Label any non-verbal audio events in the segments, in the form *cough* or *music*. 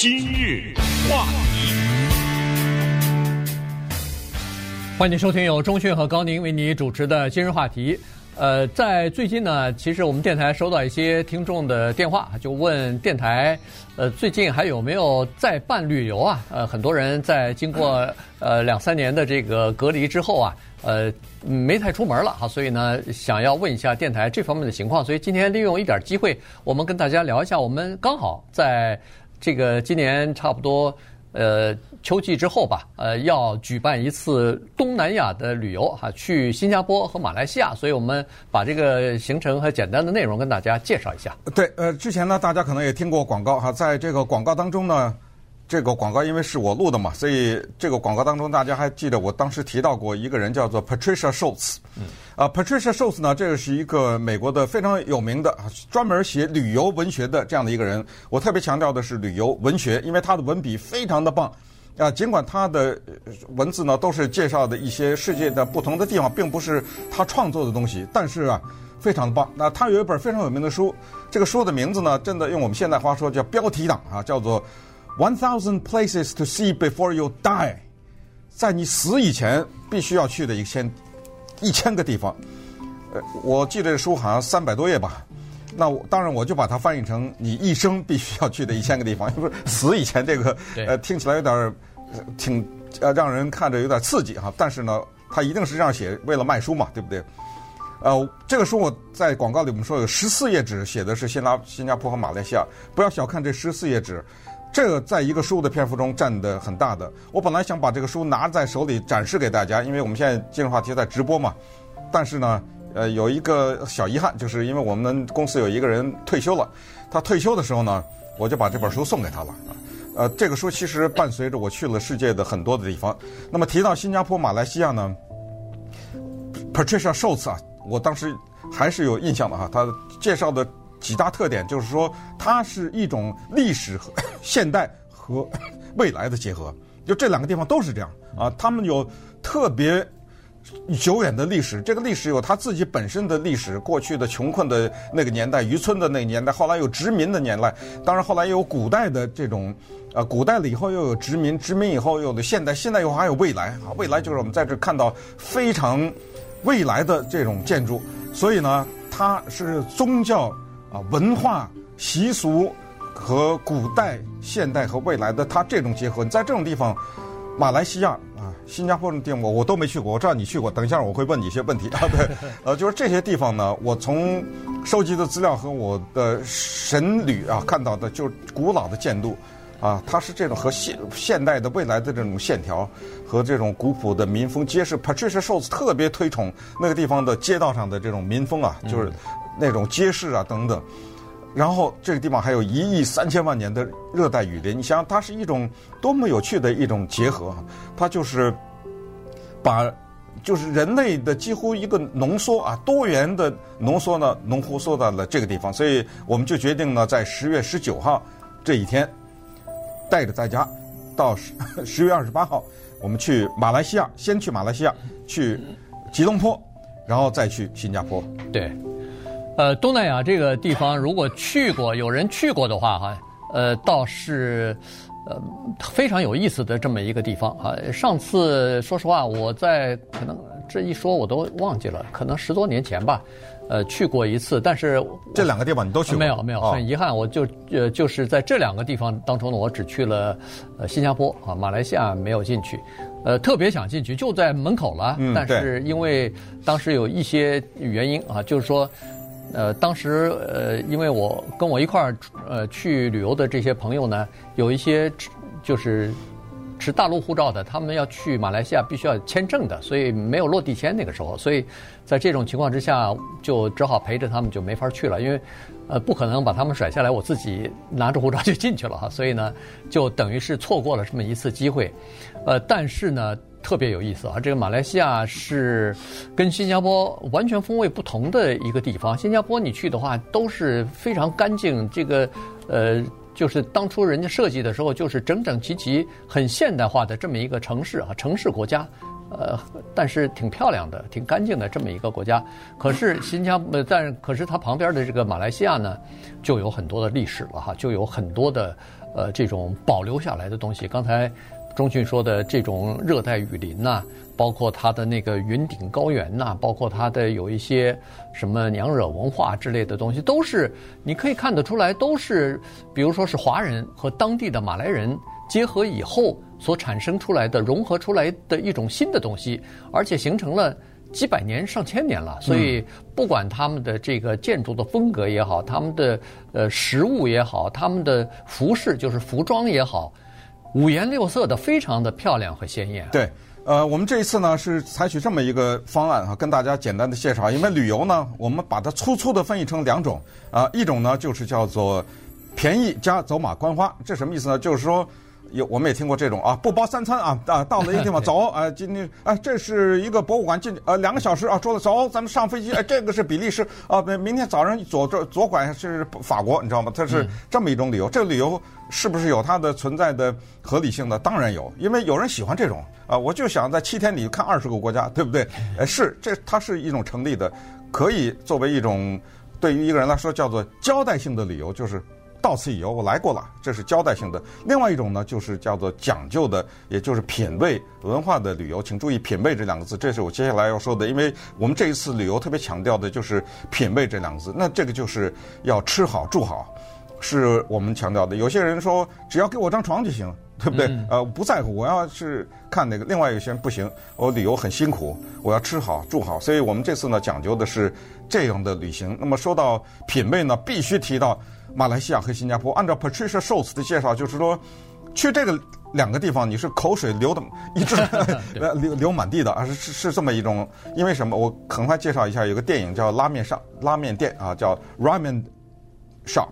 今日话题，欢迎收听由钟讯和高宁为你主持的今日话题。呃，在最近呢，其实我们电台收到一些听众的电话，就问电台，呃，最近还有没有在办旅游啊？呃，很多人在经过呃两三年的这个隔离之后啊，呃，没太出门了哈，所以呢，想要问一下电台这方面的情况。所以今天利用一点机会，我们跟大家聊一下，我们刚好在这个今年差不多。呃，秋季之后吧，呃，要举办一次东南亚的旅游哈，去新加坡和马来西亚，所以我们把这个行程和简单的内容跟大家介绍一下。对，呃，之前呢，大家可能也听过广告哈，在这个广告当中呢，这个广告因为是我录的嘛，所以这个广告当中大家还记得我当时提到过一个人叫做 Patricia Schultz。嗯。啊，Patricia Schultz 呢，这个是一个美国的非常有名的专门写旅游文学的这样的一个人。我特别强调的是旅游文学，因为他的文笔非常的棒。啊，尽管他的文字呢都是介绍的一些世界的不同的地方，并不是他创作的东西，但是啊，非常的棒。那他有一本非常有名的书，这个书的名字呢，真的用我们现代话说叫标题党啊，叫做《One Thousand Places to See Before You Die》，在你死以前必须要去的一千。一千个地方，呃，我记得这书好像三百多页吧。那我当然我就把它翻译成你一生必须要去的一千个地方，*laughs* 因为死以前这个呃听起来有点挺呃让人看着有点刺激哈。但是呢，他一定是这样写，为了卖书嘛，对不对？呃，这个书我在广告里我们说有十四页纸，写的是新拉新加坡和马来西亚。不要小看这十四页纸。这个在一个书的篇幅中占的很大的。我本来想把这个书拿在手里展示给大家，因为我们现在今日话题在直播嘛。但是呢，呃，有一个小遗憾，就是因为我们公司有一个人退休了，他退休的时候呢，我就把这本书送给他了。呃，这个书其实伴随着我去了世界的很多的地方。那么提到新加坡、马来西亚呢，Patricia Schultz 啊，我当时还是有印象的哈，他介绍的。几大特点就是说，它是一种历史和 *coughs* 现代和 *coughs* 未来的结合，就这两个地方都是这样啊。他们有特别久远的历史，这个历史有它自己本身的历史，过去的穷困的那个年代，渔村的那个年代，后来有殖民的年代，当然后来又有古代的这种，呃，古代了以后又有殖民，殖民以后又有的现代，现代以后还有未来啊。未来就是我们在这看到非常未来的这种建筑，所以呢，它是宗教。啊，文化习俗和古代、现代和未来的它这种结合，你在这种地方，马来西亚啊、新加坡的地方我我都没去过，我知道你去过。等一下我会问你一些问题 *laughs* 啊，对，呃，就是这些地方呢，我从收集的资料和我的神旅啊看到的，就是古老的建筑啊，它是这种和现现代的未来的这种线条和这种古朴的民风皆是。Patricia Schultz 特别推崇那个地方的街道上的这种民风啊，就是。那种街市啊等等，然后这个地方还有一亿三千万年的热带雨林，你想想它是一种多么有趣的一种结合，它就是把就是人类的几乎一个浓缩啊，多元的浓缩呢，浓缩到了这个地方，所以我们就决定呢，在十月十九号这一天，带着大家到十 *laughs* 十月二十八号，我们去马来西亚，先去马来西亚，去吉隆坡，然后再去新加坡，对。呃，东南亚这个地方，如果去过，有人去过的话，哈，呃，倒是，呃，非常有意思的这么一个地方啊。上次说实话，我在可能这一说我都忘记了，可能十多年前吧，呃，去过一次。但是这两个地方你都去过？没有，没有，很遗憾，我就呃，就是在这两个地方当中呢，我只去了呃新加坡啊，马来西亚没有进去。呃，特别想进去，就在门口了，嗯，但是因为当时有一些原因啊，就是说。呃，当时呃，因为我跟我一块儿呃去旅游的这些朋友呢，有一些就是持大陆护照的，他们要去马来西亚必须要签证的，所以没有落地签那个时候，所以在这种情况之下，就只好陪着他们就没法去了，因为呃不可能把他们甩下来，我自己拿着护照 *laughs* 就进去了哈，所以呢，就等于是错过了这么一次机会，呃，但是呢。特别有意思啊！这个马来西亚是跟新加坡完全风味不同的一个地方。新加坡你去的话都是非常干净，这个呃，就是当初人家设计的时候就是整整齐齐、很现代化的这么一个城市啊，城市国家，呃，但是挺漂亮的、挺干净的这么一个国家。可是新加坡，但可是它旁边的这个马来西亚呢，就有很多的历史了哈，就有很多的呃这种保留下来的东西。刚才钟迅说的这种热带雨林呐、啊，包括它的那个云顶高原呐、啊，包括它的有一些什么娘惹文化之类的东西，都是你可以看得出来，都是比如说是华人和当地的马来人结合以后所产生出来的、融合出来的一种新的东西，而且形成了。几百年、上千年了，所以不管他们的这个建筑的风格也好，他们的呃食物也好，他们的服饰就是服装也好，五颜六色的，非常的漂亮和鲜艳。对，呃，我们这一次呢是采取这么一个方案啊，跟大家简单的介绍。因为旅游呢，我们把它粗粗的分译成两种啊，一种呢就是叫做便宜加走马观花，这什么意思呢？就是说。有，我们也听过这种啊，不包三餐啊啊，到了一个地方 *laughs* 走，啊，今天啊，这是一个博物馆，进呃两个小时啊，说了走，咱们上飞机，哎，这个是比利时啊，明明天早上左左左拐是法国，你知道吗？它是这么一种理由，这个旅游是不是有它的存在的合理性呢？当然有，因为有人喜欢这种啊，我就想在七天里看二十个国家，对不对？哎，*laughs* 是，这它是一种成立的，可以作为一种对于一个人来说叫做交代性的理由，就是。到此一游，我来过了，这是交代性的。另外一种呢，就是叫做讲究的，也就是品味文化的旅游。请注意“品味”这两个字，这是我接下来要说的。因为我们这一次旅游特别强调的就是“品味”这两个字。那这个就是要吃好住好，是我们强调的。有些人说只要给我张床就行，对不对？嗯、呃，不在乎，我要是看那个。另外有些人不行，我旅游很辛苦，我要吃好住好。所以我们这次呢，讲究的是这样的旅行。那么说到品味呢，必须提到。马来西亚和新加坡，按照 Patricia Schultz 的介绍，就是说，去这个两个地方，你是口水流的一直 *laughs* 流流满地的啊，是是是这么一种。因为什么？我很快介绍一下，有个电影叫《拉面上拉面店》啊，叫 Ramen Shop，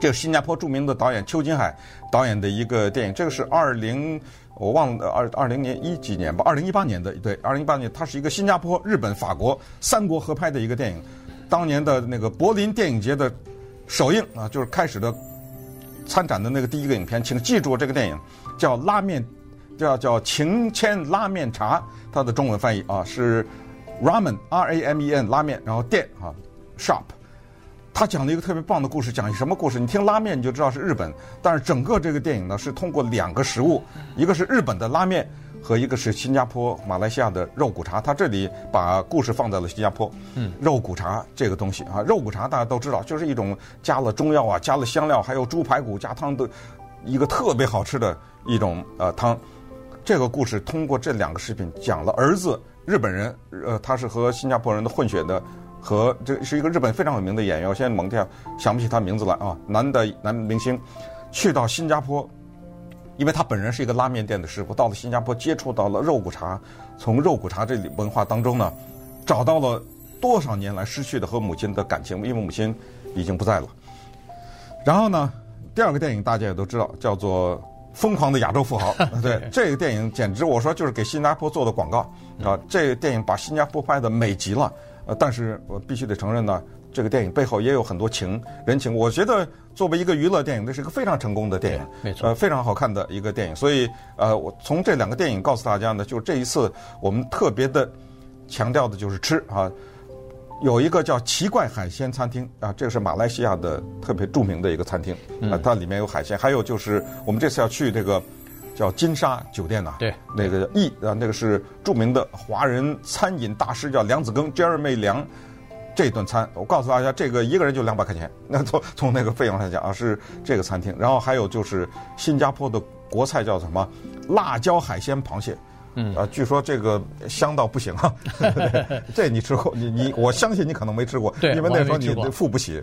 这个新加坡著名的导演邱金海导演的一个电影。这个是二零我忘了二二零年一几年吧，二零一八年的对，二零一八年，它是一个新加坡、日本、法国三国合拍的一个电影。当年的那个柏林电影节的。首映啊，就是开始的参展的那个第一个影片，请记住这个电影叫《拉面》，叫叫情牵拉面茶，它的中文翻译啊是 Ramen R A M E N 拉面，然后店啊 Shop，他讲了一个特别棒的故事，讲一什么故事？你听拉面你就知道是日本，但是整个这个电影呢是通过两个食物，一个是日本的拉面。和一个是新加坡、马来西亚的肉骨茶，他这里把故事放在了新加坡。嗯，肉骨茶这个东西啊，肉骨茶大家都知道，就是一种加了中药啊、加了香料，还有猪排骨加汤的一个特别好吃的一种呃汤。这个故事通过这两个视频讲了儿子日本人，呃，他是和新加坡人的混血的，和这是一个日本非常有名的演员，我现在猛跳想不起他名字来啊，男的男明星去到新加坡。因为他本人是一个拉面店的师傅，到了新加坡接触到了肉骨茶，从肉骨茶这里文化当中呢，找到了多少年来失去的和母亲的感情，因为母亲已经不在了。然后呢，第二个电影大家也都知道，叫做《疯狂的亚洲富豪》。*laughs* 对，这个电影简直我说就是给新加坡做的广告啊！这个电影把新加坡拍的美极了。呃，但是我必须得承认呢。这个电影背后也有很多情人情，我觉得作为一个娱乐电影，这是一个非常成功的电影，没错，呃，非常好看的一个电影。所以，呃，我从这两个电影告诉大家呢，就是这一次我们特别的强调的就是吃啊，有一个叫奇怪海鲜餐厅啊，这个是马来西亚的特别著名的一个餐厅啊，它里面有海鲜。还有就是我们这次要去这个叫金沙酒店呐，对，那个易啊，那个是著名的华人餐饮大师叫梁子庚 Jeremy 梁。这顿餐，我告诉大家，这个一个人就两百块钱。*laughs* 那从从那个费用来讲啊，是这个餐厅。然后还有就是新加坡的国菜叫什么？辣椒海鲜螃蟹。嗯啊，据说这个香到不行啊。*laughs* 这你吃过？你你我相信你可能没吃过，对，因为那时候你付不起。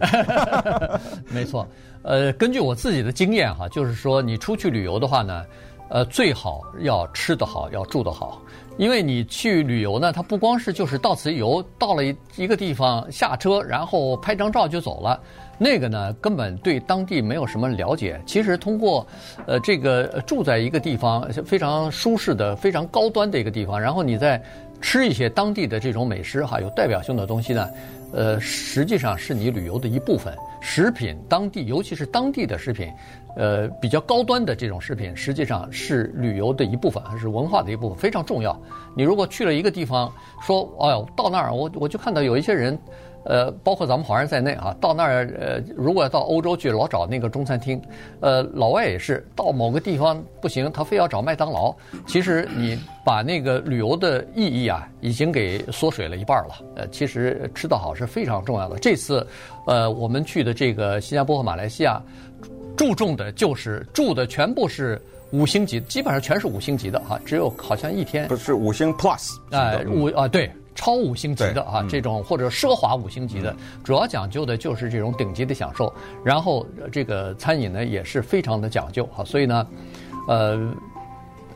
*laughs* 没错，呃，根据我自己的经验哈，就是说你出去旅游的话呢，呃，最好要吃得好，要住得好。因为你去旅游呢，它不光是就是到此一游，到了一个地方下车，然后拍张照就走了，那个呢根本对当地没有什么了解。其实通过，呃，这个住在一个地方非常舒适的、非常高端的一个地方，然后你再吃一些当地的这种美食哈，有代表性的东西呢，呃，实际上是你旅游的一部分。食品当地，尤其是当地的食品。呃，比较高端的这种食品，实际上是旅游的一部分，还是文化的一部分，非常重要。你如果去了一个地方，说，哎呦，到那儿，我我就看到有一些人，呃，包括咱们华人在内啊，到那儿呃，如果要到欧洲去，老找那个中餐厅，呃，老外也是到某个地方不行，他非要找麦当劳。其实你把那个旅游的意义啊，已经给缩水了一半了。呃，其实吃得好是非常重要的。这次，呃，我们去的这个新加坡和马来西亚，注重的就是住的全部是五星级，基本上全是五星级的哈，只有好像一天不是五星 Plus，哎，五啊对。超五星级的啊，这种或者奢华五星级的，主要讲究的就是这种顶级的享受。然后这个餐饮呢也是非常的讲究啊，所以呢，呃，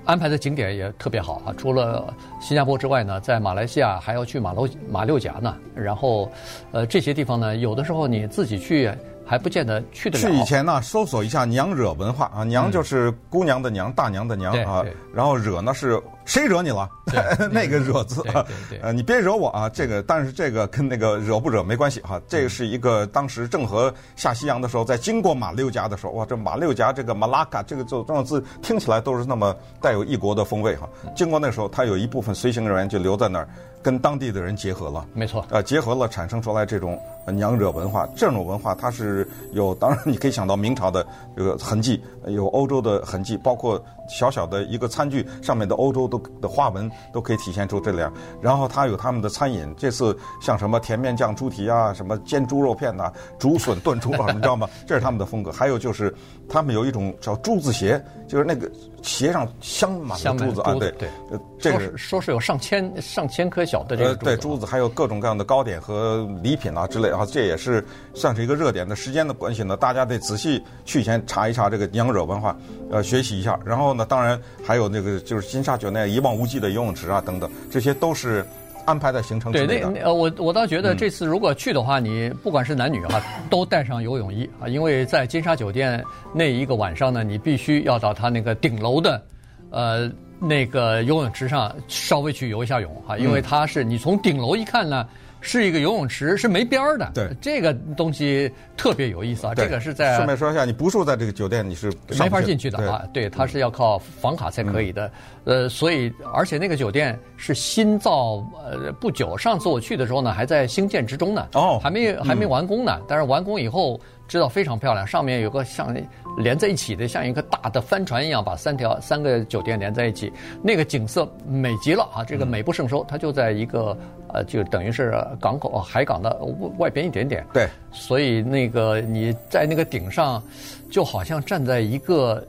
安排的景点也特别好啊。除了新加坡之外呢，在马来西亚还要去马六马六甲呢。然后，呃，这些地方呢，有的时候你自己去。还不见得去得了。去以前呢，搜索一下“娘惹”文化啊，“娘”就是姑娘的娘，大娘的娘啊。然后“惹”呢是谁惹你了？*laughs* 那个“惹”字啊。呃，你别惹我啊！这个，但是这个跟那个惹不惹没关系哈。这个是一个当时郑和下西洋的时候，在经过马六甲的时候，哇，这马六甲这个马拉卡这个这种字听起来都是那么带有异国的风味哈。经过那时候，他有一部分随行人员就留在那儿。跟当地的人结合了，没错，呃，结合了，产生出来这种娘惹文化。这种文化它是有，当然你可以想到明朝的这个痕迹，有欧洲的痕迹，包括小小的一个餐具上面的欧洲都的花纹都可以体现出这两。然后它有他们的餐饮，这次像什么甜面酱猪蹄啊，什么煎猪肉片呐、啊，竹笋炖猪啊，你知道吗？这是他们的风格。还有就是他们有一种叫珠子鞋，就是那个鞋上镶满了珠子啊，对对，呃，这个说是，有上千上千颗。小的这个珠子，对珠子，还有各种各样的糕点和礼品啊之类啊，这也是算是一个热点的时间的关系呢。大家得仔细去以前查一查这个娘惹文化，呃，学习一下。然后呢，当然还有那个就是金沙酒店一望无际的游泳池啊等等，这些都是安排在行程之内的。对，那呃，我我倒觉得这次如果去的话，嗯、你不管是男女哈、啊，都带上游泳衣啊，因为在金沙酒店那一个晚上呢，你必须要到他那个顶楼的，呃。那个游泳池上稍微去游一下泳哈，因为它是你从顶楼一看呢，是一个游泳池，是没边儿的。对，这个东西特别有意思啊。这个是在顺便说一下，你不住在这个酒店，你是没法进去的啊。对，它是要靠房卡才可以的。呃，所以而且那个酒店是新造，呃，不久。上次我去的时候呢，还在兴建之中呢。哦，还没还没完工呢。但是完工以后。知道非常漂亮，上面有个像连在一起的，像一个大的帆船一样，把三条三个酒店连在一起，那个景色美极了啊！这个美不胜收，它就在一个呃，就等于是港口海港的外边一点点。对，所以那个你在那个顶上，就好像站在一个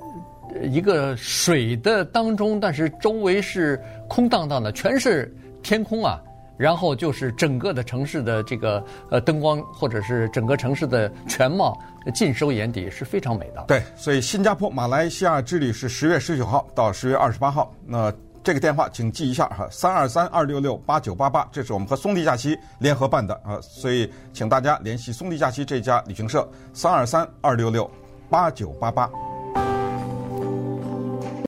一个水的当中，但是周围是空荡荡的，全是天空啊。然后就是整个的城市的这个呃灯光，或者是整个城市的全貌尽收眼底，是非常美的。对，所以新加坡、马来西亚之旅是十月十九号到十月二十八号。那这个电话请记一下哈，三二三二六六八九八八，这是我们和松地假期联合办的啊，所以请大家联系松地假期这家旅行社，三二三二六六八九八八。